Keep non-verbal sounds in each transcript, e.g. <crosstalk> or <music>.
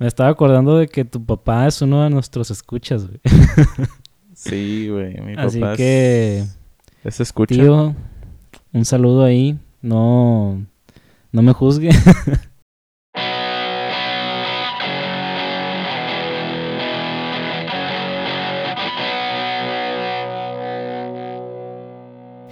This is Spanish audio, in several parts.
Me estaba acordando de que tu papá es uno de nuestros escuchas, güey. <laughs> Sí, güey. Mi Así papá es- que, es escucha. tío, un saludo ahí. No, no me juzgue. <laughs>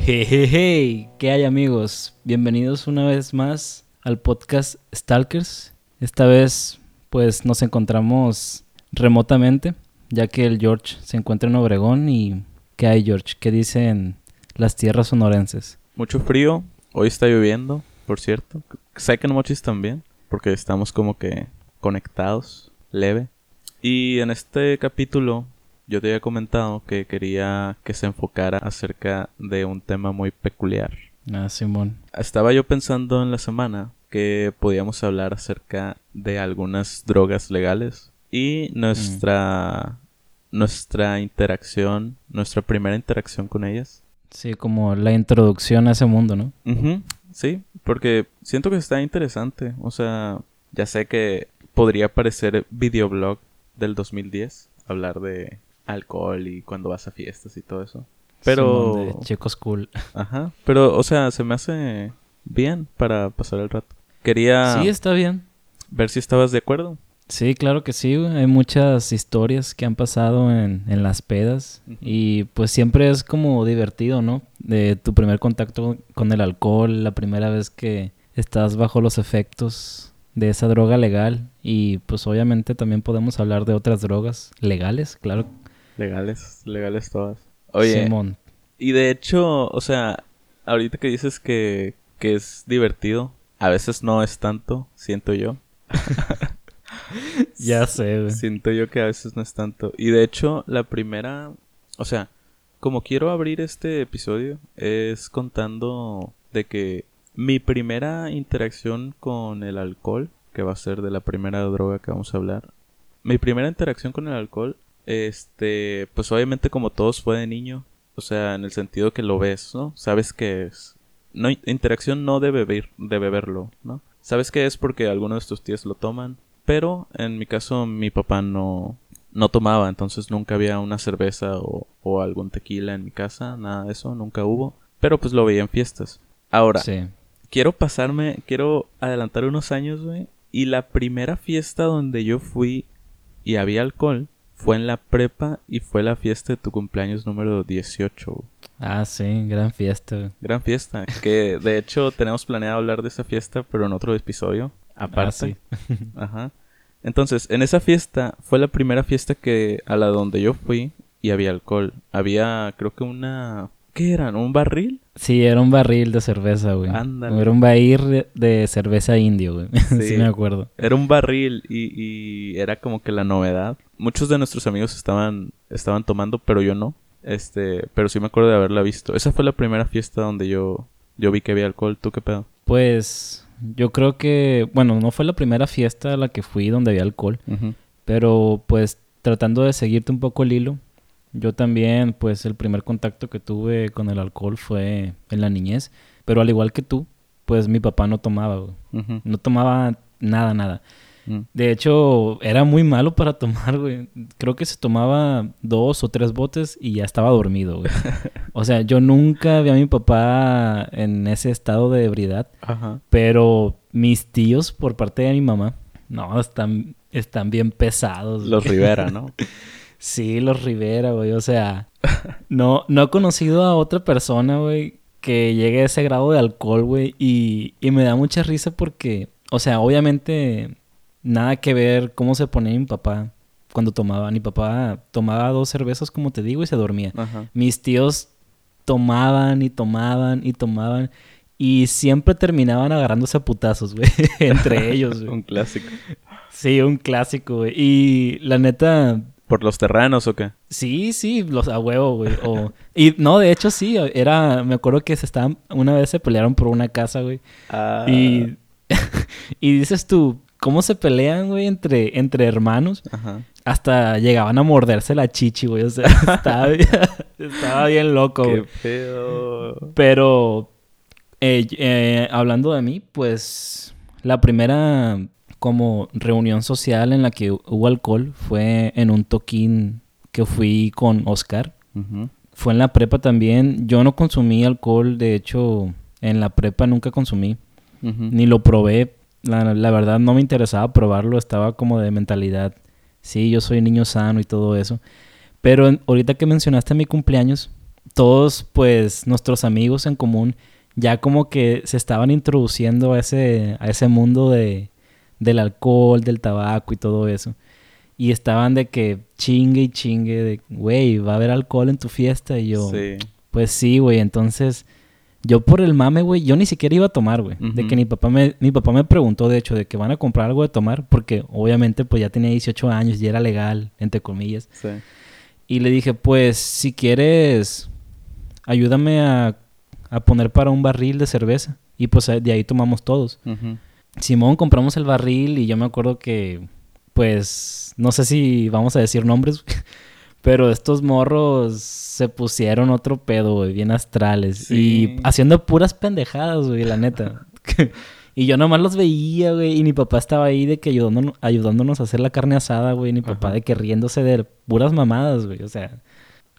Hey, hey, hey, ¿qué hay amigos? Bienvenidos una vez más al podcast Stalkers. Esta vez pues nos encontramos remotamente, ya que el George se encuentra en Obregón y ¿qué hay George? ¿Qué dicen las tierras sonorenses? Mucho frío. Hoy está lloviendo, por cierto. En Mochis también, porque estamos como que conectados, leve. Y en este capítulo yo te había comentado que quería que se enfocara acerca de un tema muy peculiar. Ah, Simón. Estaba yo pensando en la semana que podíamos hablar acerca de algunas drogas legales y nuestra nuestra interacción, nuestra primera interacción con ellas. Sí, como la introducción a ese mundo, ¿no? Sí, porque siento que está interesante. O sea, ya sé que podría parecer videoblog del 2010, hablar de alcohol y cuando vas a fiestas y todo eso. Pero, de Chicos Cool. ajá, pero, o sea, se me hace bien para pasar el rato. Quería Sí, está bien. ver si estabas de acuerdo. Sí, claro que sí. Hay muchas historias que han pasado en, en las pedas. Y pues siempre es como divertido, ¿no? De tu primer contacto con el alcohol, la primera vez que estás bajo los efectos de esa droga legal. Y pues obviamente también podemos hablar de otras drogas legales, claro. Legales, legales todas. Oye, Simón. y de hecho, o sea, ahorita que dices que, que es divertido, a veces no es tanto, siento yo. <laughs> Ya sé, güey. Siento yo que a veces no es tanto. Y de hecho, la primera, o sea, como quiero abrir este episodio, es contando de que mi primera interacción con el alcohol, que va a ser de la primera droga que vamos a hablar, mi primera interacción con el alcohol, este, pues obviamente como todos fue de niño, o sea, en el sentido que lo ves, ¿no? Sabes que es. No, interacción no de beber, de beberlo, ¿no? Sabes que es porque algunos de tus tíos lo toman, pero en mi caso mi papá no, no tomaba, entonces nunca había una cerveza o, o algún tequila en mi casa, nada de eso, nunca hubo, pero pues lo veía en fiestas. Ahora, Sí. quiero pasarme, quiero adelantar unos años, güey, y la primera fiesta donde yo fui y había alcohol fue en la prepa y fue la fiesta de tu cumpleaños número 18. güey. Ah, sí, gran fiesta, güey. Gran fiesta, que de hecho tenemos planeado hablar de esa fiesta, pero en otro episodio, aparte. Ah, sí. Ajá. Entonces, en esa fiesta fue la primera fiesta que a la donde yo fui y había alcohol. Había, creo que una... ¿Qué eran? ¿Un barril? Sí, era un barril de cerveza, güey. Ándale. Era un barril de- cerveza indio, güey. <laughs> Sí. Sí. me acuerdo. Era un barril y, y era como que la novedad. Muchos de nuestros amigos estaban, estaban tomando, pero yo no. Este, pero sí me acuerdo de haberla visto. Esa fue la primera fiesta donde yo, yo vi que había alcohol. ¿Tú qué pedo? Pues yo creo que, bueno, no fue la primera fiesta a la que fui donde había alcohol, pero pues tratando de seguirte un poco el hilo, yo también, pues el primer contacto que tuve con el alcohol fue en la niñez, pero al igual que tú, pues mi papá no tomaba, güey. No tomaba nada, nada. Mm. De hecho, era muy malo para tomar, güey. Creo que se tomaba dos o tres botes y ya estaba dormido, güey. <laughs> O sea, yo nunca vi a mi papá en ese estado de ebriedad, Ajá. pero mis tíos por parte de mi mamá, no, están, están bien pesados. Los. Rivera, ¿no? <laughs> Sí, los Rivera, güey. O sea, no, no he conocido a otra persona, güey, que llegue a ese grado de alcohol, güey. Y, y me da mucha risa porque, o sea, obviamente nada que ver cómo se ponía mi papá cuando tomaba. Mi papá tomaba dos cervezas, como te digo, y se dormía. Ajá. Mis tíos tomaban y tomaban y tomaban. Y siempre terminaban agarrándose a putazos, güey. <laughs> Entre <laughs> ellos, güey. Un clásico. Sí, un clásico, güey. Y la neta, ¿Por los terrenos o qué? Sí, sí, los a huevo, güey. O, y no, de hecho sí, era, me acuerdo que se estaban, una vez se pelearon por una casa, güey. Ah, Y, <laughs> y dices tú, ¿cómo se pelean, güey, entre, entre hermanos? Ajá. Hasta llegaban a morderse la chichi, güey. O sea, <laughs> estaba, bien- <laughs> estaba bien loco, Qué güey. pedo. Pero, eh, eh, hablando de mí, pues, la primera como reunión social en la que hubo alcohol fue en un toquín que fui con Oscar. Fue en la prepa también. Yo no consumí alcohol, de hecho, en la prepa nunca consumí. Ni lo probé. La, la, verdad no me interesaba probarlo, estaba como de mentalidad. Sí, yo soy niño sano y todo eso. Pero ahorita que mencionaste mi cumpleaños, todos pues nuestros amigos en común ya como que se estaban introduciendo a ese, a ese mundo de, del alcohol, del tabaco y todo eso. Y estaban de que chingue y chingue, de, güey, va a haber alcohol en tu fiesta. Y yo, pues sí, güey. Entonces, yo por el mame, güey, yo ni siquiera iba a tomar, güey. De que mi papá, me, mi papá me preguntó, de hecho, de que van a comprar algo de tomar, porque obviamente pues ya tenía 18 años y era legal, entre comillas. Sí. Y le dije, pues, si quieres, ayúdame a, a poner para un barril de cerveza. Y pues de ahí tomamos todos. Simón, compramos el barril y yo me acuerdo que, pues, no sé si vamos a decir nombres, <laughs> pero estos morros se pusieron otro pedo, güey, bien astrales. Y haciendo puras pendejadas, güey, la neta. <laughs> y yo nomás los veía, güey, y mi papá estaba ahí de que ayudándonos, ayudándonos a hacer la carne asada, güey, y mi papá de que riéndose de puras mamadas, güey. O sea,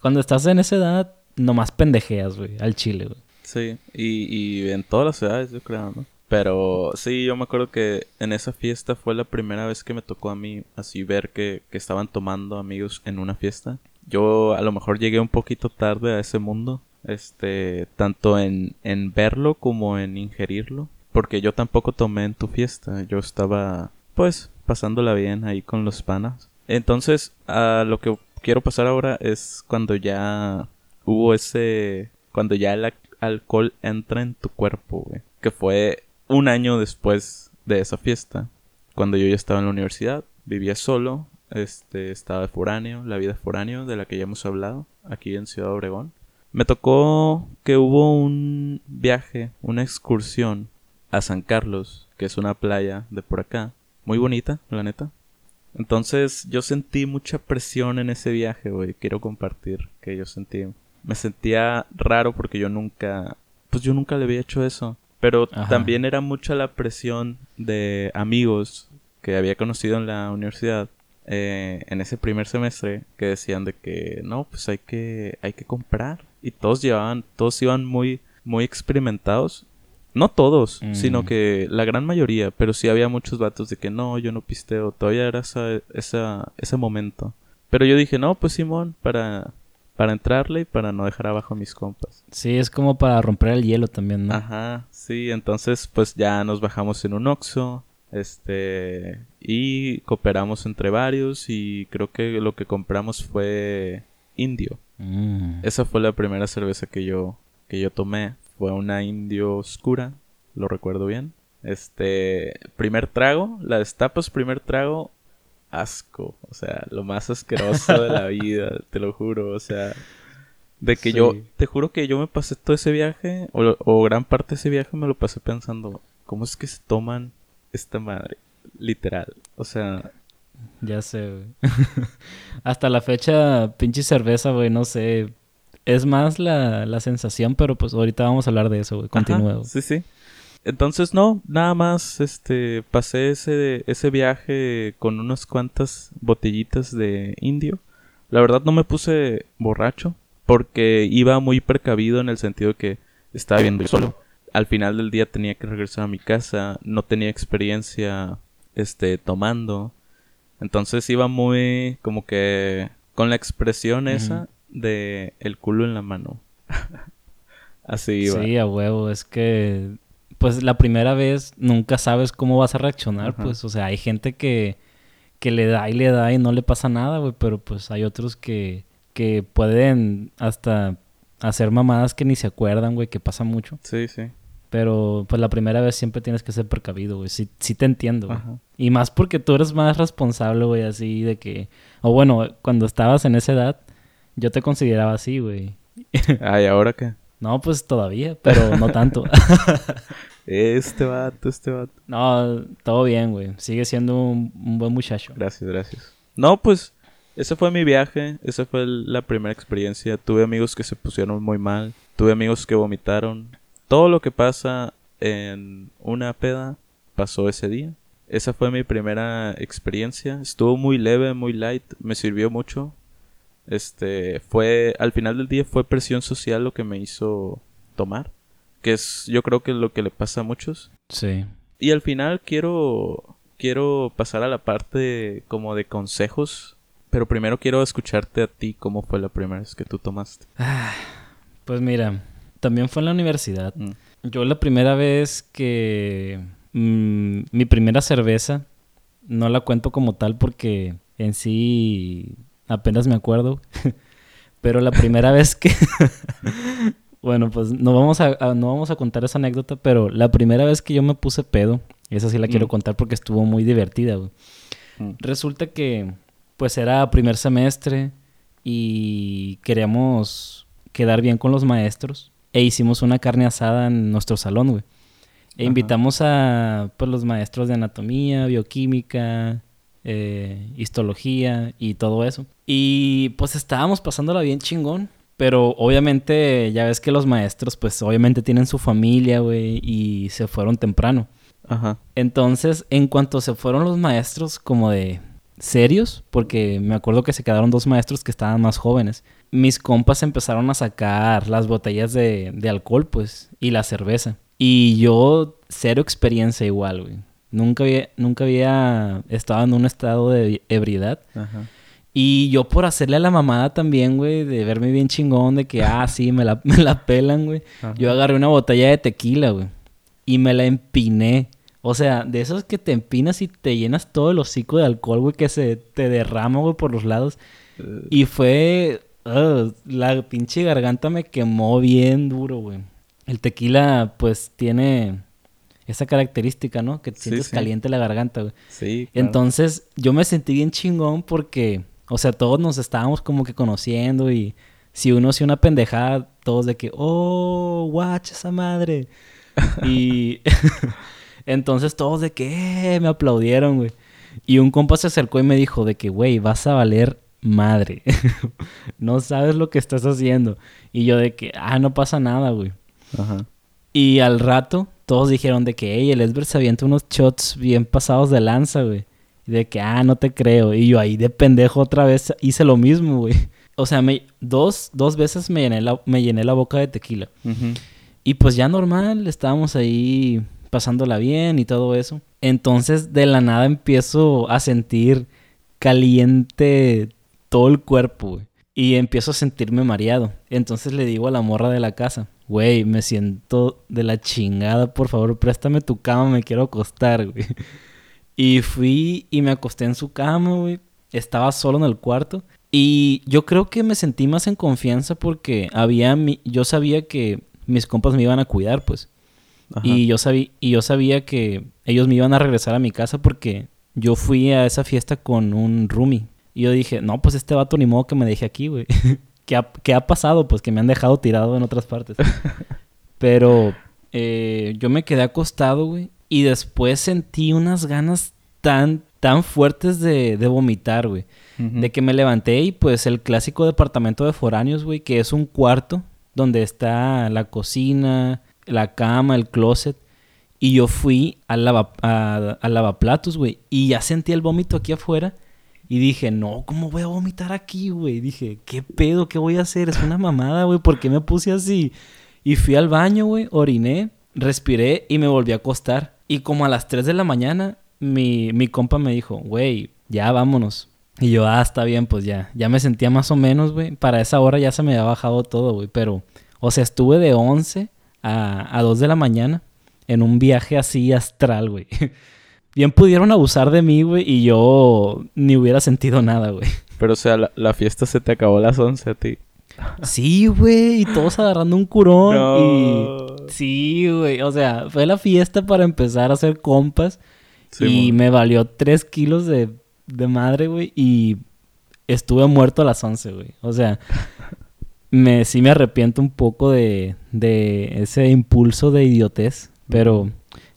cuando estás en esa edad, nomás pendejeas, güey, al chile, güey. Sí, y, y en todas las ciudades, yo creo, ¿no? Pero sí, yo me acuerdo que en esa fiesta fue la primera vez que me tocó a mí así ver que, estaban tomando amigos en una fiesta. Yo a lo mejor llegué un poquito tarde a ese mundo, este, tanto en, en verlo como en ingerirlo, porque yo tampoco tomé en tu fiesta, yo estaba pues pasándola bien ahí con los panas. Entonces, a lo que quiero pasar ahora es cuando ya hubo ese, cuando ya el alcohol entra en tu cuerpo, güey, que fue un año después de esa fiesta, cuando yo ya estaba en la universidad, vivía solo, este, estaba foráneo, la vida foráneo de la que ya hemos hablado, aquí en Ciudad Obregón. Me tocó que hubo un viaje, una excursión a San Carlos, que es una playa de por acá, muy bonita, la neta. Entonces yo sentí mucha presión en ese viaje, güey, quiero compartir que yo sentí. Me sentía raro porque yo nunca, pues yo nunca le había hecho eso. Pero también era mucha la presión de amigos que había conocido en la universidad eh, en ese primer semestre que decían de que no, pues hay que, hay que comprar. Y todos llevaban, todos iban muy, muy experimentados. No todos, sino mm. que la gran mayoría, pero sí había muchos vatos de que no, yo no pisteo, todavía era esa, esa, ese momento. Pero yo dije, no, pues Simón, para, para entrarle y para no dejar abajo a mis compas. Sí, es como para romper el hielo también, ¿no? Ajá, sí, entonces pues ya nos bajamos en un Oxxo, este, y cooperamos entre varios y creo que lo que compramos fue indio. Mm. Esa fue la primera cerveza que yo, que yo tomé, fue una indio oscura, lo recuerdo bien. Este, primer trago, la destapas, primer trago, asco. O sea, lo más asqueroso de la vida, te lo juro. O sea, de que yo, te juro que yo me pasé todo ese viaje, o, gran parte de ese viaje me lo pasé pensando, ¿cómo es que se toman esta madre? Literal. O sea... Ya sé, güey. <laughs> Hasta la fecha, pinche cerveza, güey, no sé. Es más la, la sensación, pero pues ahorita vamos a hablar de eso, güey. Continúo. Sí, sí. Entonces no, nada más este pasé ese ese viaje con unas cuantas botellitas de indio. La verdad no me puse borracho porque iba muy precavido en el sentido que estaba viendo yo solo. Al final del día tenía que regresar a mi casa, no tenía experiencia este tomando. Entonces iba muy como que con la expresión esa de el culo en la mano. <laughs> Así iba. Sí, a huevo, es que pues la primera vez nunca sabes cómo vas a reaccionar, pues, o sea, hay gente que, que le da y le da y no le pasa nada, güey, pero pues hay otros que, que pueden hasta hacer mamadas que ni se acuerdan, güey, que pasa mucho. Sí, sí. Pero pues la primera vez siempre tienes que ser precavido, güey. Sí, sí te entiendo, güey. Y más porque tú eres más responsable, güey, así de que... O bueno, cuando estabas en esa edad, yo te consideraba así, güey. <laughs> Ay, ¿ahora qué? No, pues todavía, pero no tanto. <laughs> este vato, este vato. No, todo bien, güey. Sigue siendo un, buen muchacho. Gracias, gracias. No, pues ese fue mi viaje. Esa fue la primera experiencia. Tuve amigos que se pusieron muy mal. Tuve amigos que vomitaron. Todo lo que pasa en una peda pasó ese día. esa fue mi primera experiencia. Estuvo muy leve, muy light, me sirvió mucho. Este, fue, al final del día fue presión social lo que me hizo tomar. Que es, yo creo que es lo que le pasa a muchos. Sí. Y al final quiero, quiero pasar a la parte como de consejos. Pero primero quiero escucharte a ti cómo fue la primera vez que tú tomaste. Ah, pues mira, también fue en la universidad. Mm. Yo la primera vez que mm, mi primera cerveza no la cuento como tal porque en sí apenas me acuerdo. <laughs> Pero la primera vez que bueno, pues no vamos a, a- no vamos a contar esa anécdota, pero la primera vez que yo me puse pedo, esa sí la quiero Mm. contar porque estuvo muy divertida, güey. Mm. Resulta que pues era primer semestre y queríamos quedar bien con los maestros e hicimos una carne asada en nuestro salón, güey. E Ajá. invitamos a pues, los maestros de anatomía, bioquímica, eh, histología y todo eso. Y pues estábamos pasándola bien chingón. Pero obviamente ya ves que los maestros pues obviamente tienen su familia, güey, y se fueron temprano. Ajá. Entonces, en cuanto se fueron los maestros como de serios, porque me acuerdo que se quedaron dos maestros que estaban más jóvenes, mis compas empezaron a sacar las botellas de, de alcohol, pues, y la cerveza. Y yo, cero experiencia igual, güey. Nunca había, nunca había estado en un estado de ebriedad. Ajá. Y yo por hacerle a la mamada también, güey, de verme bien chingón, de que, <laughs> ah, sí, me la, me la pelan, güey. Ajá. Yo agarré una botella de tequila, güey. Y me la empiné. O sea, de esos que te empinas y te llenas todo el hocico de alcohol, güey, que se te derrama, güey, por los lados. Y fue... la pinche garganta me quemó bien duro, güey. El tequila, pues, tiene esa característica, ¿no? Que sientes sí. caliente la garganta, güey. sí. claro. Entonces, yo me sentí bien chingón porque, o sea, todos nos estábamos como que conociendo y si uno hacía una pendejada, todos de que, oh, watch esa madre. <laughs> y <laughs> entonces todos de que, eh, me aplaudieron, güey. Y un compa se acercó y me dijo de que, güey, vas a valer madre. <laughs> no sabes lo que estás haciendo. Y yo de que, ah, no pasa nada, güey. Ajá. Y al rato, todos dijeron de que, hey, el Esbert se avienta unos shots bien pasados de lanza, güey. Y de que, ah, no te creo. Y yo ahí de pendejo otra vez hice lo mismo, güey. O sea, me, dos, dos veces me llené, la, me llené la boca de tequila. Y pues ya normal, estábamos ahí pasándola bien y todo eso. Entonces, de la nada empiezo a sentir caliente todo el cuerpo, güey. Y empiezo a sentirme mareado. Entonces le digo a la morra de la casa, güey, me siento de la chingada, por favor, préstame tu cama, me quiero acostar, güey. Y fui y me acosté en su cama, güey. Estaba solo en el cuarto. Y yo creo que me sentí más en confianza porque había mi... yo sabía que mis compas me iban a cuidar, pues. Ajá. Y yo, sabía, y yo sabía que ellos me iban a regresar a mi casa porque yo fui a esa fiesta con un roomie. Y yo dije, no, pues este vato ni modo que me deje aquí, güey. <laughs> ¿Qué, ha, qué ha pasado? Pues que me han dejado tirado en otras partes. <laughs> Pero eh, yo me quedé acostado, güey. Y después sentí unas ganas tan, tan fuertes de, de vomitar, güey. De que me levanté y pues el clásico departamento de foráneos, güey, que es un cuarto donde está la cocina, la cama, el closet. Y yo fui al, lava, a- al lavaplatos, güey. Y ya sentí el vómito aquí afuera. Y dije, no, ¿cómo voy a vomitar aquí, güey? Dije, ¿qué pedo? ¿Qué voy a hacer? Es una mamada, güey. ¿Por qué me puse así? Y fui al baño, güey, oriné, respiré y me volví a acostar. Y como a las 3 de la mañana, mi, mi compa me dijo, güey, ya vámonos. Y yo, ah, está bien, pues ya. Ya me sentía más o menos, güey. Para esa hora ya se me había bajado todo, güey. Pero, o sea, estuve de 11 a, a 2 de la mañana en un viaje así astral, güey. <laughs> Bien pudieron abusar de mí, güey, y yo ni hubiera sentido nada, güey. Pero, o sea, la, la fiesta se te acabó a las 11 a ti. Sí, güey, y todos agarrando un curón y... Sí, güey, o sea, fue la fiesta para empezar a hacer compas Sí, y me valió tres kilos de, de madre, güey, y estuve muerto a las 11, güey. O sea, me, sí me arrepiento un poco de, de ese impulso de idiotez, pero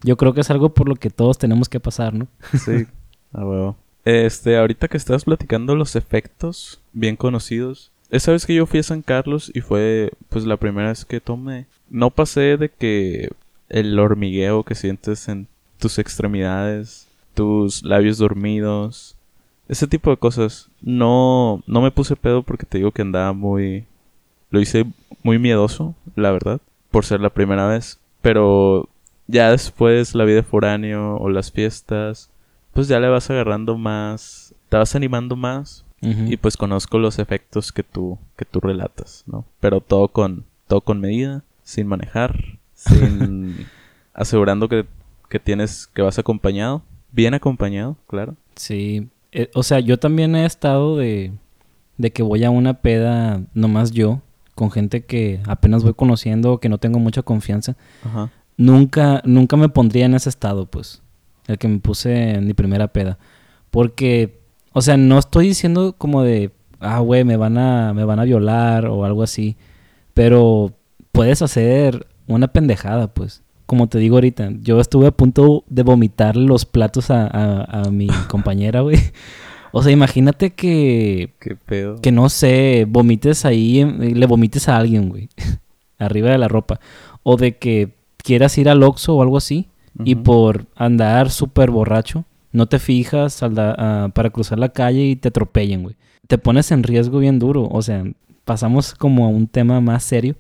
yo creo que es algo por lo que todos tenemos que pasar, ¿no? Sí, a huevo. Este, ahorita que estabas platicando los efectos bien conocidos. Esa vez que yo fui a San Carlos y fue pues la primera vez que tomé. No pasé de que el hormigueo que sientes en tus extremidades tus labios dormidos, ese tipo de cosas. No, no me puse pedo porque te digo que andaba muy, lo hice muy miedoso, la verdad, por ser la primera vez. Pero ya después la vida foráneo o las fiestas, pues ya le vas agarrando más, te vas animando más y pues conozco los efectos que tú que tú relatas, ¿no? Pero todo con todo con medida, sin manejar, <laughs> sin asegurando que, que tienes que vas acompañado, bien acompañado, claro. Sí, eh, o sea, yo también he estado de de que voy a una peda nomás yo con gente que apenas voy conociendo que no tengo mucha confianza. Ajá. Nunca nunca me pondría en ese estado, pues, el que me puse en mi primera peda, porque o sea, no estoy diciendo como de, ah, güey, me van a me van a violar o algo así, pero puedes hacer una pendejada, pues. Como te digo ahorita, yo estuve a punto de vomitar los platos a, a, mi <laughs> compañera, güey. O sea, imagínate que. Qué pedo. Que no sé, vomites ahí, le vomites a alguien, güey. <laughs> arriba de la ropa. O de que quieras ir al Oxxo o algo así. Y por andar súper borracho, no te fijas para cruzar la calle y te atropellen, güey. Te pones en riesgo bien duro. O sea, pasamos como a un tema más serio.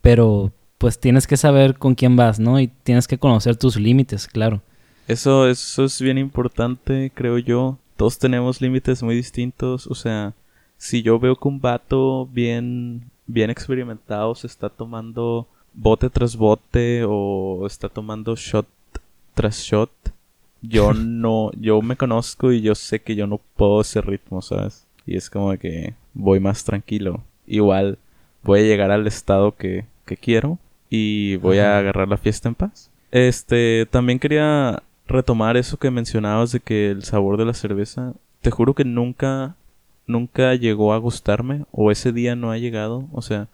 Pero pues tienes que saber con quién vas, ¿no? Y tienes que conocer tus límites, claro. Eso, eso es bien importante, creo yo. Todos tenemos límites muy distintos. O sea, si yo veo que un vato bien, bien experimentado se está tomando bote tras bote o está tomando shot tras shot, yo no, yo me conozco y yo sé que yo no puedo ese ritmo, ¿sabes? Y es como que voy más tranquilo. Igual voy a llegar al estado que, que quiero y voy a agarrar la fiesta en paz. Este, también quería retomar eso que mencionabas de que el sabor de la cerveza, te juro que nunca, nunca llegó a gustarme o ese día no ha llegado. O sea,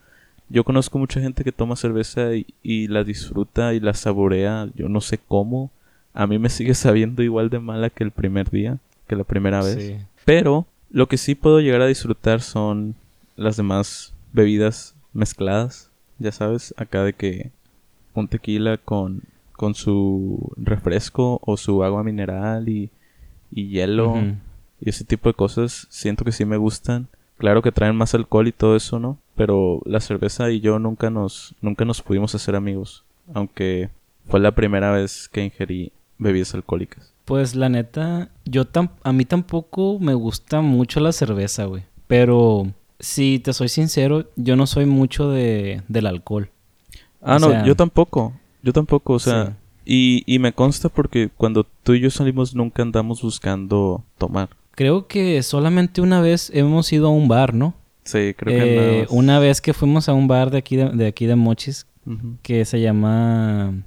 yo conozco mucha gente que toma cerveza y, la disfruta y la saborea, yo no sé cómo. A mí me sigue sabiendo igual de mala que el primer día, que la primera vez. Pero lo que sí puedo llegar a disfrutar son las demás bebidas mezcladas. Ya sabes, acá de que un tequila con, con su refresco o su agua mineral y, y hielo y ese tipo de cosas, siento que sí me gustan. Claro que traen más alcohol y todo eso, ¿no? Pero la cerveza y yo nunca nos, nunca nos pudimos hacer amigos. Aunque fue la primera vez que ingerí bebidas alcohólicas. Pues la neta, yo a mí tampoco me gusta mucho la cerveza, güey. Pero si te soy sincero, yo no soy mucho de, del alcohol. Ah, no, yo tampoco. Yo tampoco, o sea, y, y me consta porque cuando tú y yo salimos nunca andamos buscando tomar. Creo que solamente una vez hemos ido a un bar, ¿no? Sí, creo que eh, Una vez que fuimos a un bar de aquí de, aquí de Mochis, que se llama...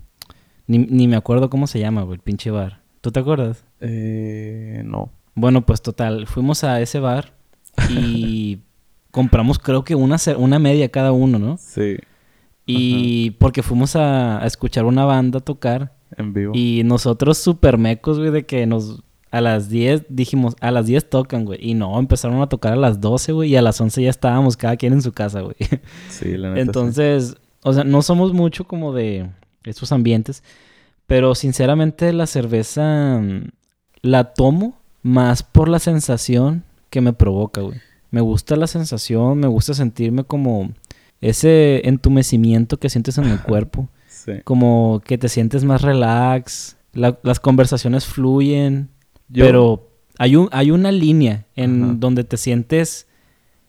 Ni, ni, me acuerdo cómo se llama, güey, el pinche bar. ¿Tú te acuerdas? Eh, no. Bueno, pues total, fuimos a ese bar y <laughs> compramos creo que una, una media cada uno, ¿no? Sí. Y porque fuimos a, escuchar una banda tocar. En vivo. Y nosotros super mecos, güey, de que nos... A las 10 dijimos, a las 10 tocan, güey. Y no, empezaron a tocar a las 12, güey. Y a las 11 ya estábamos cada quien en su casa, güey. Sí, la neta. Entonces, o sea, no somos mucho como de estos ambientes. Pero sinceramente la cerveza mm, la tomo más por la sensación que me provoca, güey. Me gusta la sensación, me gusta sentirme como ese entumecimiento que sientes en el <laughs> cuerpo. Como que te sientes más relax, las conversaciones fluyen, pero hay, un, hay una línea en donde te sientes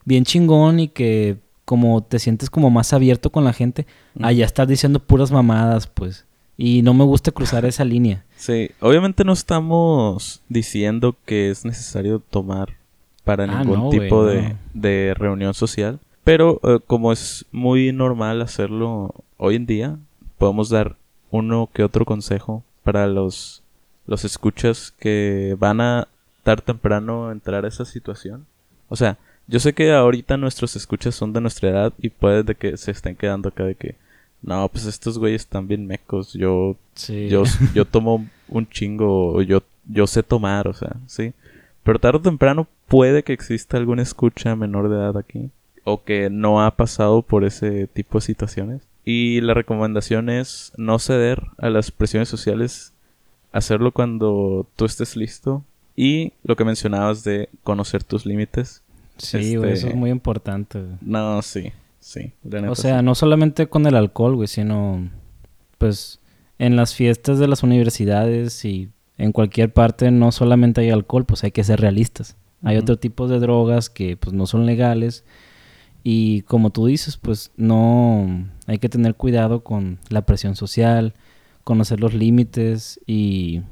bien chingón y que como te sientes como más abierto con la gente, allá estás diciendo puras mamadas, pues. Y no me gusta cruzar esa línea. <laughs> Sí, obviamente no estamos diciendo que es necesario tomar para ah, ningún tipo de, reunión social. Pero eh, como es muy normal hacerlo hoy en día, podemos dar uno que otro consejo para los, los escuchas que van a tarde temprano entrar a esa situación. O sea, yo sé que ahorita nuestros escuchas son de nuestra edad y puede de que se estén quedando acá de que no, pues estos güeyes están bien mecos. Yo, yo, <laughs> yo tomo un chingo, yo, yo sé tomar, o sea, sí. Pero tarde o temprano puede que exista alguna escucha menor de edad aquí. O que no ha pasado por ese tipo de situaciones. Y la recomendación es no ceder a las presiones sociales hacerlo cuando tú estés listo y lo que mencionabas de conocer tus límites. Sí, güey, eso Este, es muy importante. güey. No, sí, sí. O sea, sí. no solamente con el alcohol, güey, sino pues en las fiestas de las universidades y en cualquier parte no solamente hay alcohol, pues hay que ser realistas. Hay Ujú. otro tipo de drogas que pues no son legales y como tú dices, pues no hay que tener cuidado con la presión social, conocer los límites y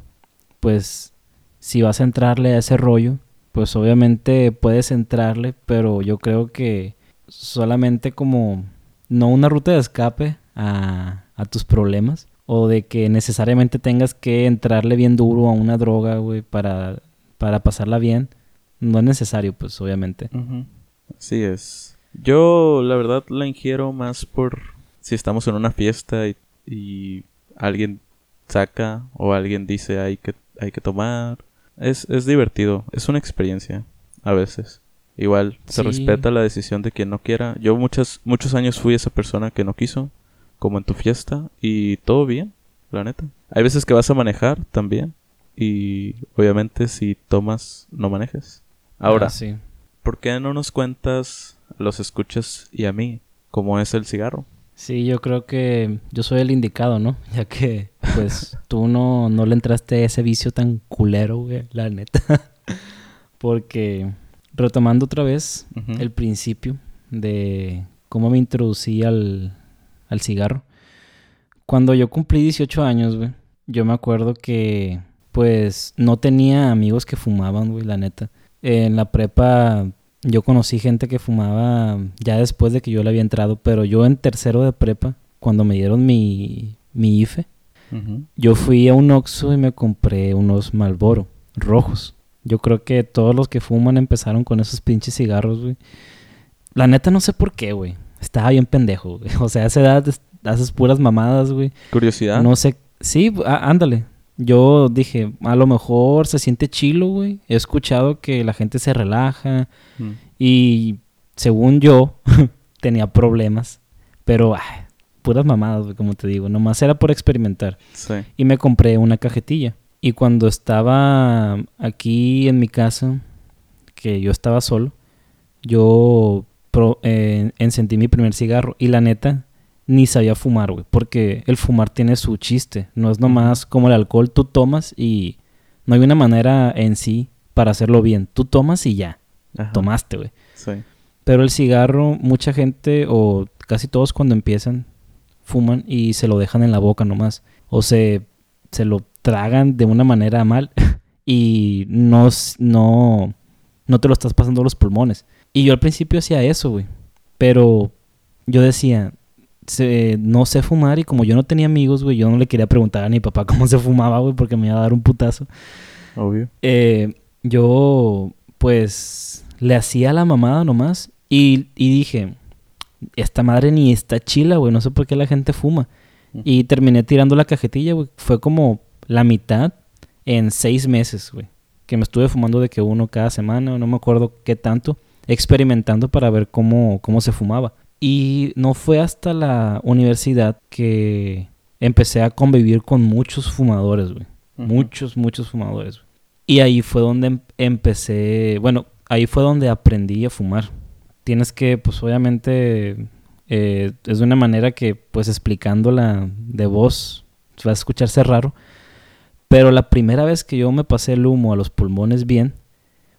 pues si vas a entrarle a ese rollo, pues obviamente puedes entrarle, pero yo creo que solamente como no una ruta de escape a, a tus problemas o de que necesariamente tengas que entrarle bien duro a una droga, güey, para, para pasarla bien. No es necesario, pues, obviamente. Ujú. Así es. Yo, la verdad, la ingiero más por si estamos en una fiesta y, y alguien saca o alguien dice hay que, hay que tomar. Es, es divertido, es una experiencia a veces. Igual se Sí. respeta la decisión de quien no quiera. Yo muchas, muchos años fui esa persona que no quiso, como en tu fiesta, y todo bien, la neta. Hay veces que vas a manejar también, y obviamente si tomas, no manejes. Ahora, Ah, sí. ¿por qué no nos cuentas, a los escuchas y a mí, cómo es el cigarro? Sí, yo creo que yo soy el indicado, ¿no? <laughs> Ya que, pues, tú no, no le entraste a ese vicio tan culero, güey, la neta. <laughs> Porque, retomando otra vez el principio de cómo me introducí al, al cigarro. Cuando yo cumplí 18 años, güey, yo me acuerdo que, pues, no tenía amigos que fumaban, güey, la neta. En la prepa yo conocí gente que fumaba ya después de que yo le había entrado, pero yo en tercero de prepa, cuando me dieron mi, mi IFE, Yo fui a un Oxxo y me compré unos Malboro rojos. Yo creo que todos los que fuman empezaron con esos pinches cigarros, güey. La neta no sé por qué, güey. Estaba bien pendejo, güey. <laughs> O sea, a esa edad es- haces puras mamadas, güey. Curiosidad. No sé. Sí, ándale. Yo dije, a lo mejor se siente chilo, güey. He escuchado que la gente se relaja. Mm. Y según yo, <laughs> tenía problemas. Pero, ay, puras mamadas, como te digo. Nomás era por experimentar Sí. y me compré una cajetilla. Y cuando estaba aquí en mi casa, que yo estaba solo, yo pro- eh, encendí mi primer cigarro. Y la neta, ni sabía fumar, güey. Porque el fumar tiene su chiste. No es nomás como el alcohol, tú tomas y no hay una manera en sí para hacerlo bien. Tú tomas y ya, Ajá. tomaste, güey. Sí. Pero el cigarro, mucha gente o casi todos cuando empiezan fuman y se lo dejan en la boca nomás. O se, se lo tragan de una manera mal <laughs> y no, no, no te lo estás pasando a los pulmones. Y yo al principio hacía eso, güey. Pero yo decía, se- no sé fumar y como yo no tenía amigos, güey, yo no le quería preguntar a mi papá <laughs> cómo se fumaba, güey, porque me iba a dar un putazo. Obvio. Eh, yo, pues, le hacía la mamada nomás. Y, y dije, esta madre ni está chila, güey. No sé por qué la gente fuma. Y terminé tirando la cajetilla, güey. Fue como la mitad en seis meses, güey. Que me estuve fumando de que uno cada semana, no me acuerdo qué tanto. Experimentando para ver cómo, cómo se fumaba. Y no fue hasta la universidad que empecé a convivir con muchos fumadores, güey. Muchos, muchos fumadores. Y ahí fue donde em- empecé, bueno, ahí fue donde aprendí a fumar. Tienes que, pues obviamente, eh, es de una manera que, pues explicándola de voz, va a escucharse raro. Pero la primera vez que yo me pasé el humo a los pulmones bien,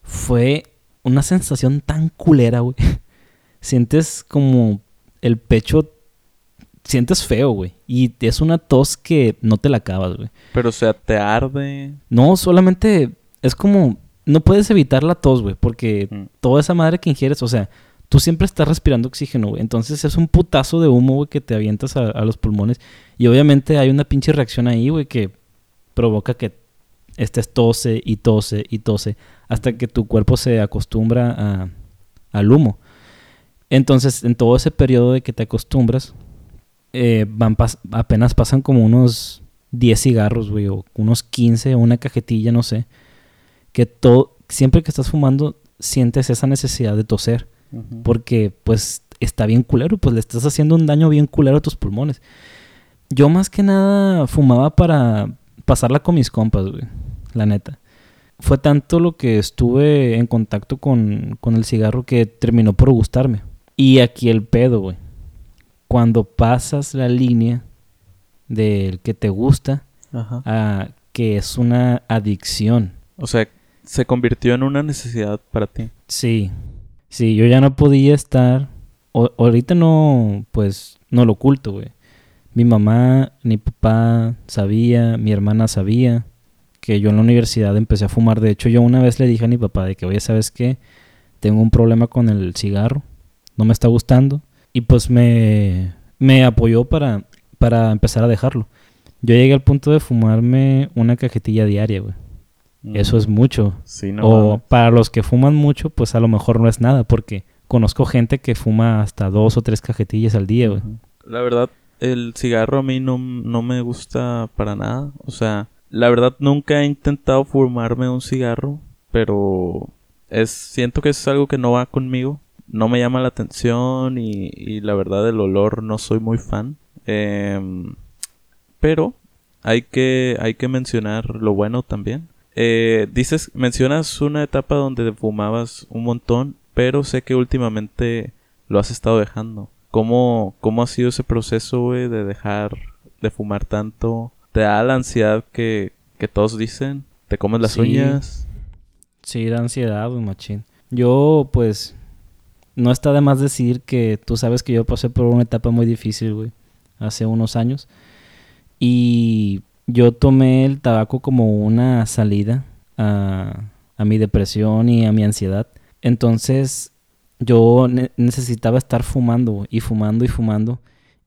fue una sensación tan culera, güey. <laughs> Sientes como el pecho, sientes feo, güey. Y es una tos que no te la acabas, güey. Pero, o sea, te arde. No, solamente es como. No puedes evitar la tos, güey, porque Mm. toda esa madre que ingieres, o sea, tú siempre estás respirando oxígeno. Entonces es un putazo de humo, que te avientas a, los pulmones. Y obviamente hay una pinche reacción ahí, güey, que provoca que estés tose y tose y tose hasta que tu cuerpo se acostumbra a- al humo. Entonces, en todo ese periodo de que te acostumbras, eh, van apenas pasan como unos 10 cigarros, güey, o unos 15, o una cajetilla, no sé. Que todo, siempre que estás fumando, sientes esa necesidad de toser. Porque, pues, está bien culero, pues le estás haciendo un daño bien culero a tus pulmones. Yo más que nada fumaba para, pasarla con mis compas, güey. La neta. Fue tanto lo que estuve en contacto con, con el cigarro que terminó por gustarme. Y aquí el pedo, güey. Cuando pasas la línea del que te gusta Ajá. a que es una adicción. O sea, se convirtió en una necesidad para ti. Sí, sí, yo ya no podía estar. o- ahorita no, pues, no lo oculto, güey. Mi mamá, mi papá sabía, mi hermana sabía que yo en la universidad empecé a fumar. De hecho, yo una vez le dije a mi papá de que, oye, ¿sabes qué? Tengo un problema con el cigarro, no me está gustando. Y pues me, me apoyó para, para empezar a dejarlo. Yo llegué al punto de fumarme una cajetilla diaria, güey. Eso es mucho. Sí, no. o para los que fuman mucho, pues a lo mejor no es nada, porque conozco gente que fuma hasta dos o tres cajetillas al día, güey. La verdad, el cigarro a mí no, no me gusta para nada. O sea, la verdad nunca he intentado fumarme un cigarro, pero es siento que es algo que no va conmigo. No me llama la atención y, y la verdad el olor no soy muy fan. Em, pero hay que, hay que mencionar lo bueno también. Eh, dices, mencionas una etapa donde fumabas un montón, pero sé que últimamente lo has estado dejando. ¿Cómo, cómo ha sido ese proceso, güey, de dejar de fumar tanto? ¿Te da la ansiedad que, que todos dicen? ¿Te comes las Sí. uñas? Sí, da ansiedad, güey, machín. Yo, pues, no está de más decir que tú sabes que yo pasé por una etapa muy difícil, güey, hace unos años. Y yo tomé el tabaco como una salida a, mi depresión y a mi ansiedad. Entonces, yo ne- necesitaba estar fumando, y fumando y fumando.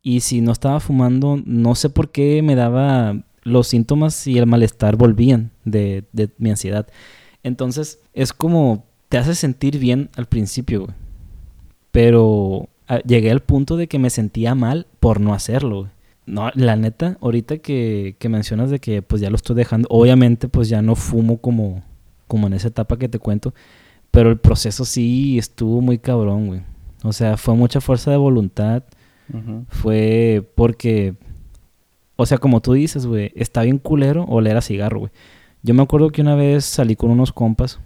Y si no estaba fumando, no sé por qué me daba los síntomas y el malestar volvían de, de mi ansiedad. Entonces, es como te hace sentir bien al principio, güey. Pero ah, llegué al punto de que me sentía mal por no hacerlo, güey. No, la neta, ahorita que, que mencionas de que pues ya lo estoy dejando, obviamente pues ya no fumo como, como en esa etapa que te cuento, pero el proceso sí estuvo muy cabrón, güey. O sea, fue mucha fuerza de voluntad, fue porque, o sea, como tú dices, güey, está bien culero oler a cigarro, güey. Yo me acuerdo que una vez salí con unos compas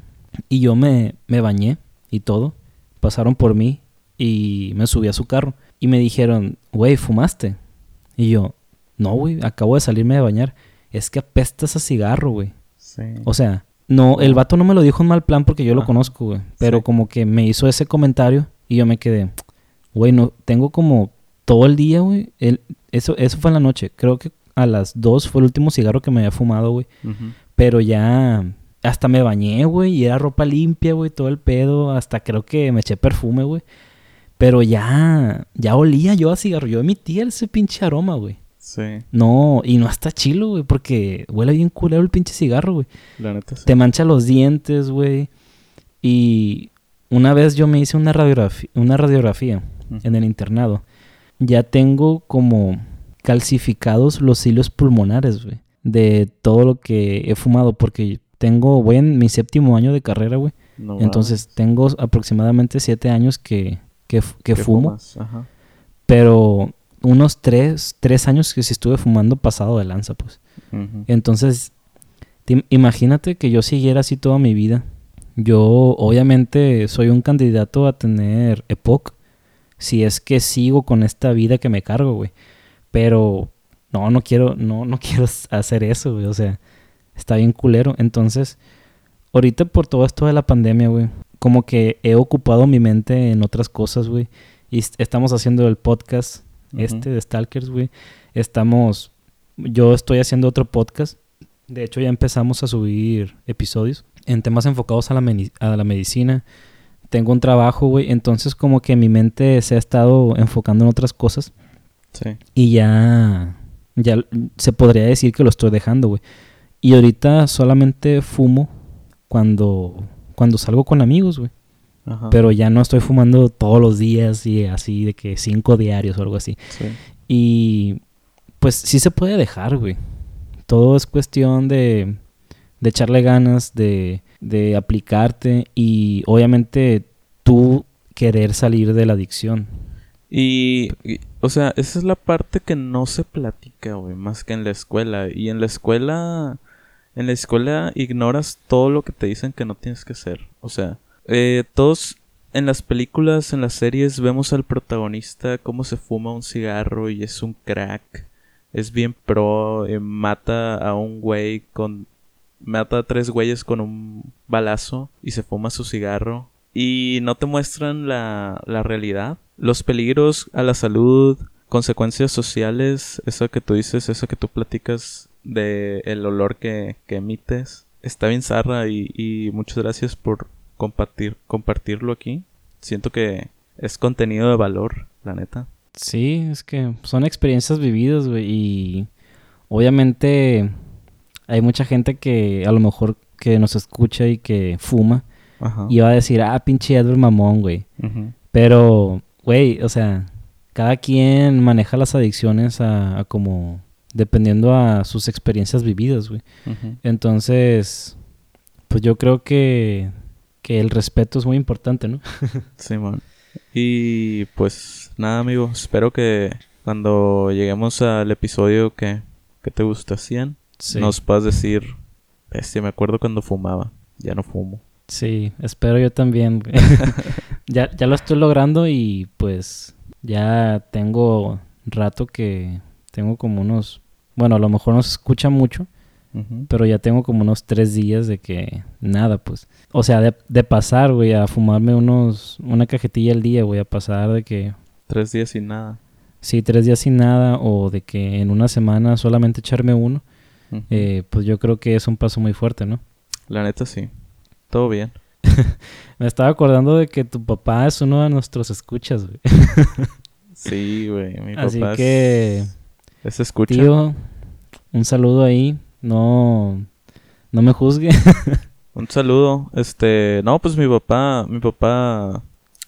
y yo me, me bañé y todo. Pasaron por mí y me subí a su carro y me dijeron, güey, ¿fumaste? Y yo, no, güey, acabo de salirme de bañar. Es que apestas a cigarro, güey. Sí. O sea, no, el vato no me lo dijo en mal plan porque yo lo Ajá. conozco, güey. Pero Sí. como que me hizo ese comentario y yo me quedé, güey, no, tengo como todo el día, güey. el- Eso, eso fue en la noche. Creo que a las dos fue el último cigarro que me había fumado, güey. Pero ya hasta me bañé, güey, y era ropa limpia, güey, todo el pedo. Hasta creo que me eché perfume, güey. Pero ya, ya olía yo a cigarro. Yo emitía ese pinche aroma, güey. Sí, No, y no está chilo, güey, porque huele bien culero el pinche cigarro, güey. la neta sí. Te mancha los dientes, güey. Y una vez yo me hice una radiografía, una radiografía en el internado. Ya tengo como calcificados los hilos pulmonares, güey. De todo lo que he fumado. Porque tengo, voy en mi séptimo año de carrera, güey. No Entonces mames. tengo aproximadamente siete años que, que, que ¿Qué fumo. Ajá. Pero unos tres, tres años que sí estuve fumando pasado de lanza, pues. Entonces, te im- imagínate que yo siguiera así toda mi vida. Yo, obviamente, soy un candidato a tener EPOC. Si es que sigo con esta vida que me cargo, güey. Pero, no, no quiero, no, no <laughs> quiero hacer eso, güey. O sea, está bien culero. Entonces, ahorita por todo esto de la pandemia, güey, como que he ocupado mi mente en otras cosas, güey. Y est- estamos haciendo el podcast este de Stalkers, güey. Estamos, yo estoy haciendo otro podcast. De hecho, ya empezamos a subir episodios en temas enfocados a la, a la medicina. Tengo un trabajo, güey. Entonces, como que mi mente se ha estado enfocando en otras cosas. Sí. Y ya, ya se podría decir que lo estoy dejando, güey. Y ahorita solamente fumo cuando, cuando salgo con amigos, güey. Ajá. Pero ya no estoy fumando todos los días y así de que cinco diarios o algo así. Sí. Y pues sí se puede dejar, güey. Todo es cuestión de, de echarle ganas, de, de aplicarte y obviamente tú querer salir de la adicción. Y, y, o sea, esa es la parte que no se platica, güey, más que en la escuela. Y en la escuela, en la escuela ignoras todo lo que te dicen que no tienes que hacer. O sea, eh, todos en las películas, en las series, vemos al protagonista cómo se fuma un cigarro y es un crack. Es bien pro, eh, mata a un güey con... Mata a tres güeyes con un balazo y se fuma su cigarro. Y no te muestran la, la realidad. Los peligros a la salud, consecuencias sociales, eso que tú dices, eso que tú platicas de el olor que, que emites. Está bien zarra y, y muchas gracias por compartir, compartirlo aquí. Siento que es contenido de valor, la neta. Sí, es que son experiencias vividas, güey. Y obviamente hay mucha gente que a lo mejor que nos escucha y que fuma. Ajá. Y va a decir, ah, pinche Edward mamón, güey. Pero, güey, o sea, cada quien maneja las adicciones a, a como... Dependiendo a sus experiencias vividas, güey. Entonces, pues yo creo que, que el respeto es muy importante, ¿no? <laughs> Simón. Y pues nada, amigo. Espero que cuando lleguemos al episodio que, que te gusta 100, Sí. nos puedas decir, bestia, me acuerdo cuando fumaba. Ya no fumo. Sí, espero yo también. <laughs> ya, ya lo estoy logrando y pues ya tengo rato que tengo como unos... Bueno, a lo mejor no se escucha mucho, pero ya tengo como unos tres días de que nada, pues. O sea, de, de pasar, güey, a fumarme unos... Una cajetilla al día, güey, a pasar de que... Tres días sin nada. Sí, tres días sin nada o de que en una semana solamente echarme uno. Eh, pues yo creo que es un paso muy fuerte, ¿no? La neta sí. Todo bien. <laughs> Me estaba acordando de que tu papá es uno de nuestros escuchas, güey. Sí, güey. Mi Así papá es- que, es escucha. tío, un saludo ahí. No, no me juzgue. <laughs> Un saludo. Este, no, pues mi papá, mi papá,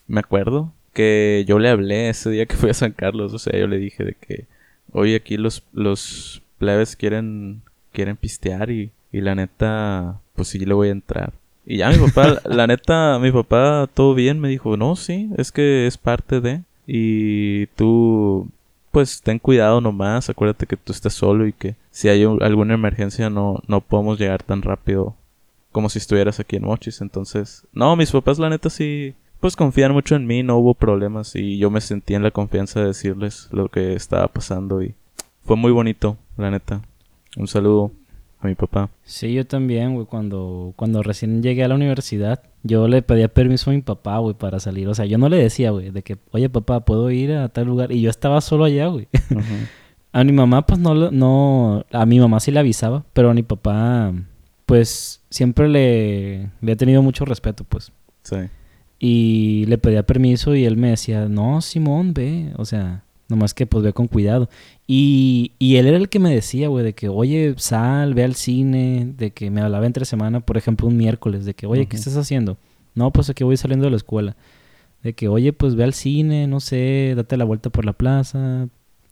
me acuerdo que yo le hablé ese día que fui a San Carlos. O sea, yo le dije de que, oye, aquí los, los plebes quieren, quieren pistear y, y la neta, pues sí le voy a entrar. Y ya mi papá, <laughs> la neta, mi papá, todo bien, me dijo, no, sí, es que es parte de. Y tú, pues ten cuidado nomás, acuérdate que tú estás solo y que si hay un- alguna emergencia no, no podemos llegar tan rápido como si estuvieras aquí en Mochis. Entonces, no, mis papás la neta sí, pues confían mucho en mí, no hubo problemas y yo me sentí en la confianza de decirles lo que estaba pasando y fue muy bonito, la neta. Un saludo mi papá. Sí, yo también, güey. Cuando, cuando recién llegué a la universidad, yo le pedía permiso a mi papá, güey, para salir. O sea, yo no le decía, güey, de que, oye, papá, ¿puedo ir a tal lugar? Y yo estaba solo allá, güey. <laughs> A mi mamá, pues no, no, a mi mamá sí le avisaba, pero a mi papá, pues siempre le, le he tenido mucho respeto, pues. Sí. Y le pedía permiso y él me decía, no, Simón, ve, o sea, nomás que pues ve con cuidado. Y, y él era el que me decía, güey, de que, oye, sal, ve al cine, de que me hablaba entre semana, por ejemplo, un miércoles, de que, oye, ¿qué estás haciendo? No, pues aquí voy saliendo de la escuela. De que, oye, pues ve al cine, no sé, date la vuelta por la plaza.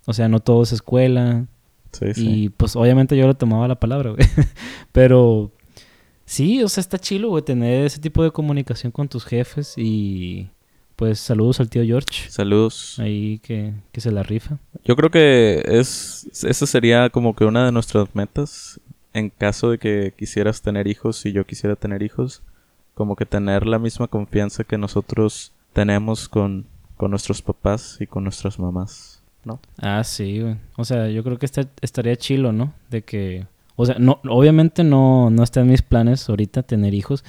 O sea, no todo es escuela. Sí, sí. Y pues obviamente yo le tomaba la palabra, güey. <laughs> Pero sí, o sea, está chilo, güey, tener ese tipo de comunicación con tus jefes y pues saludos al tío George. Saludos. Ahí que, que se la rifa. Yo creo que es esa sería como que una de nuestras metas en caso de que quisieras tener hijos y yo quisiera tener hijos, como que tener la misma confianza que nosotros tenemos con, con nuestros papás y con nuestras mamás, ¿no? Ah, sí, güey. O sea, yo creo que está- estaría chilo, ¿no? De que... O sea, no, obviamente no, no está en mis planes ahorita tener hijos.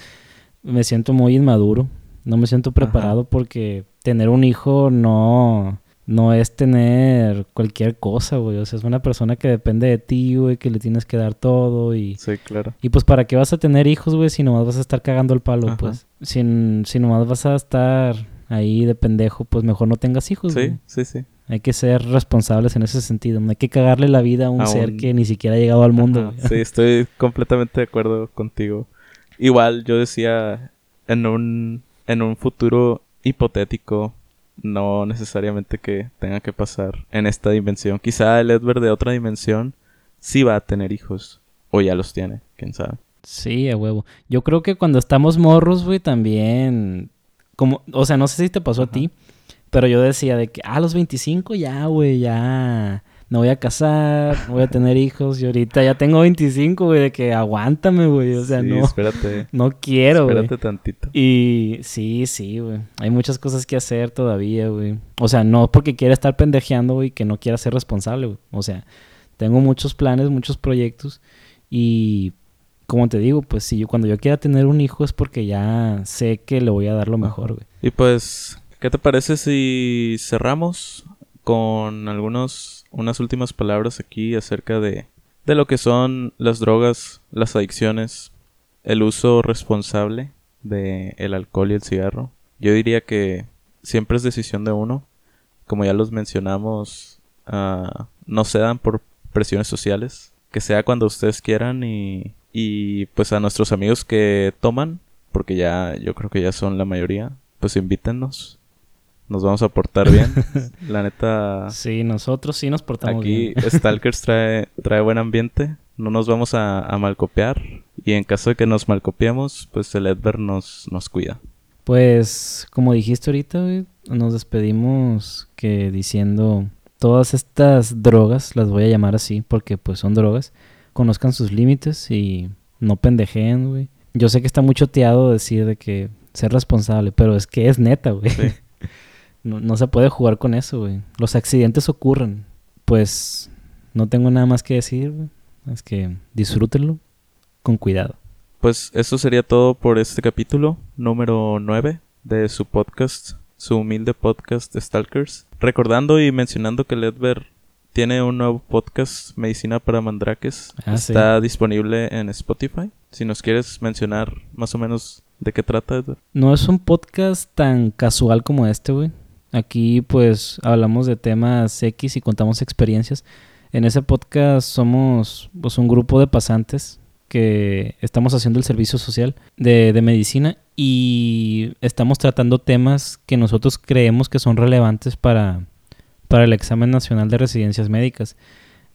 Me siento muy inmaduro. No me siento preparado porque tener un hijo no... No es tener cualquier cosa, güey. O sea, es una persona que depende de ti, güey, que le tienes que dar todo y... Sí, claro. Y pues, ¿para qué vas a tener hijos, güey, si nomás vas a estar cagando el palo, Ajá. pues? Si, si nomás vas a estar ahí de pendejo, pues mejor no tengas hijos, Sí, güey. sí, sí. Hay que ser responsables en ese sentido. No hay que cagarle la vida a un A ser un- que ni siquiera ha llegado al mundo. Sí, estoy completamente de acuerdo contigo. Igual yo decía en un en un futuro hipotético no necesariamente que tenga que pasar en esta dimensión. Quizá el Edward de otra dimensión sí va a tener hijos o ya los tiene, quién sabe. Sí, a huevo. Yo creo que cuando estamos morros, güey, también... Como, o sea, no sé si te pasó a ti, Pero yo decía de que, ah, a los 25 ya, güey, ya me voy a casar, voy a tener hijos y ahorita ya tengo 25, güey, de que aguántame, güey, o sea, Sí, no, espérate. <laughs> no quiero, güey. Espérate tantito. Y sí, sí, güey. Hay muchas cosas que hacer todavía, güey. O sea, no porque quiera estar pendejeando, güey, que no quiera ser responsable, güey. O sea, tengo muchos planes, muchos proyectos. Y como te digo, pues si yo cuando yo quiera tener un hijo es porque ya sé que le voy a dar lo mejor, güey. Y pues, ¿qué te parece si cerramos con algunos unas últimas palabras aquí acerca de de lo que son las drogas, las adicciones, el uso responsable de el alcohol y el cigarro? Yo diría que siempre es decisión de uno. Como ya los mencionamos, ah, no se dan por presiones sociales. Que sea cuando ustedes quieran y, y pues a nuestros amigos que toman, porque ya yo creo que ya son la mayoría, pues invítennos. Nos vamos a portar bien. <laughs> la neta, Sí, nosotros sí nos portamos aquí bien. <laughs> Stalkers trae, trae buen ambiente. No nos vamos a, a malcopiar. Y en caso de que nos malcopiemos, pues el Edver nos, nos cuida. Pues, como dijiste ahorita, güey, nos despedimos que diciendo todas estas drogas, las voy a llamar así porque pues son drogas, conozcan sus límites y no pendejeen, güey. Yo sé que está muy choteado decir de que ser responsable, pero es que es neta, güey. Sí. <laughs> No, no se puede jugar con eso, güey. Los accidentes ocurren. Pues no tengo nada más que decir, güey. Es que disfrútenlo con cuidado. Pues eso sería todo por este capítulo número 9 de su podcast, su humilde podcast Stalkers. Recordando y mencionando que Ledver tiene un nuevo podcast, Medicina para Mandrakes. Ah, sí. Está disponible en Spotify. Si nos quieres mencionar más o menos de qué trata, Edward. No es un podcast tan casual como este, güey. Aquí pues hablamos de temas X y contamos experiencias. En ese podcast somos pues, un grupo de pasantes que estamos haciendo el servicio social de, medicina y estamos tratando temas que nosotros creemos que son relevantes para, para el examen nacional de residencias médicas.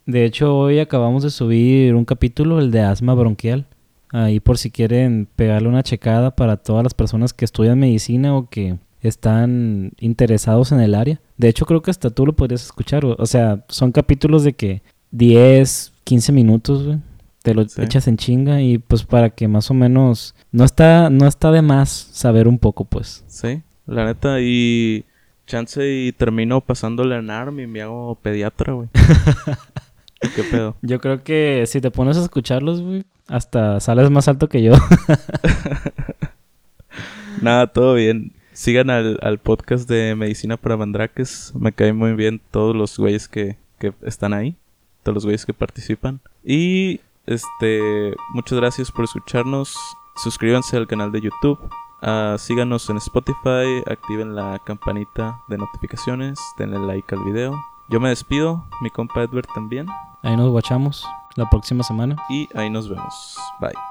De hecho, hoy acabamos de subir un capítulo, el de asma bronquial. Ahí por si quieren pegarle una checada para todas las personas que estudian medicina o que están interesados en el área. De hecho, creo que hasta tú lo podrías escuchar. O sea, son capítulos de que 10, 15 minutos, güey. Te lo Sí. echas en chinga y pues para que más o menos... No está, no está de más saber un poco, pues. Sí, la neta. Y chance y termino pasándole a NARM y me hago pediatra, güey. <laughs> ¿Qué pedo? Yo creo que si te pones a escucharlos, güey, hasta sales más alto que yo. <laughs> Nada, todo bien. Sigan al, al podcast de Medicina para Mandrakes. Me caen muy bien todos los güeyes que, que están ahí. Todos los güeyes que participan. Y este muchas gracias por escucharnos. Suscríbanse al canal de YouTube. Ah, síganos en Spotify. Activen la campanita de notificaciones. Denle like al video. Yo me despido. Mi compa Edward también. Ahí nos guachamos la próxima semana. Y ahí nos vemos. Bye.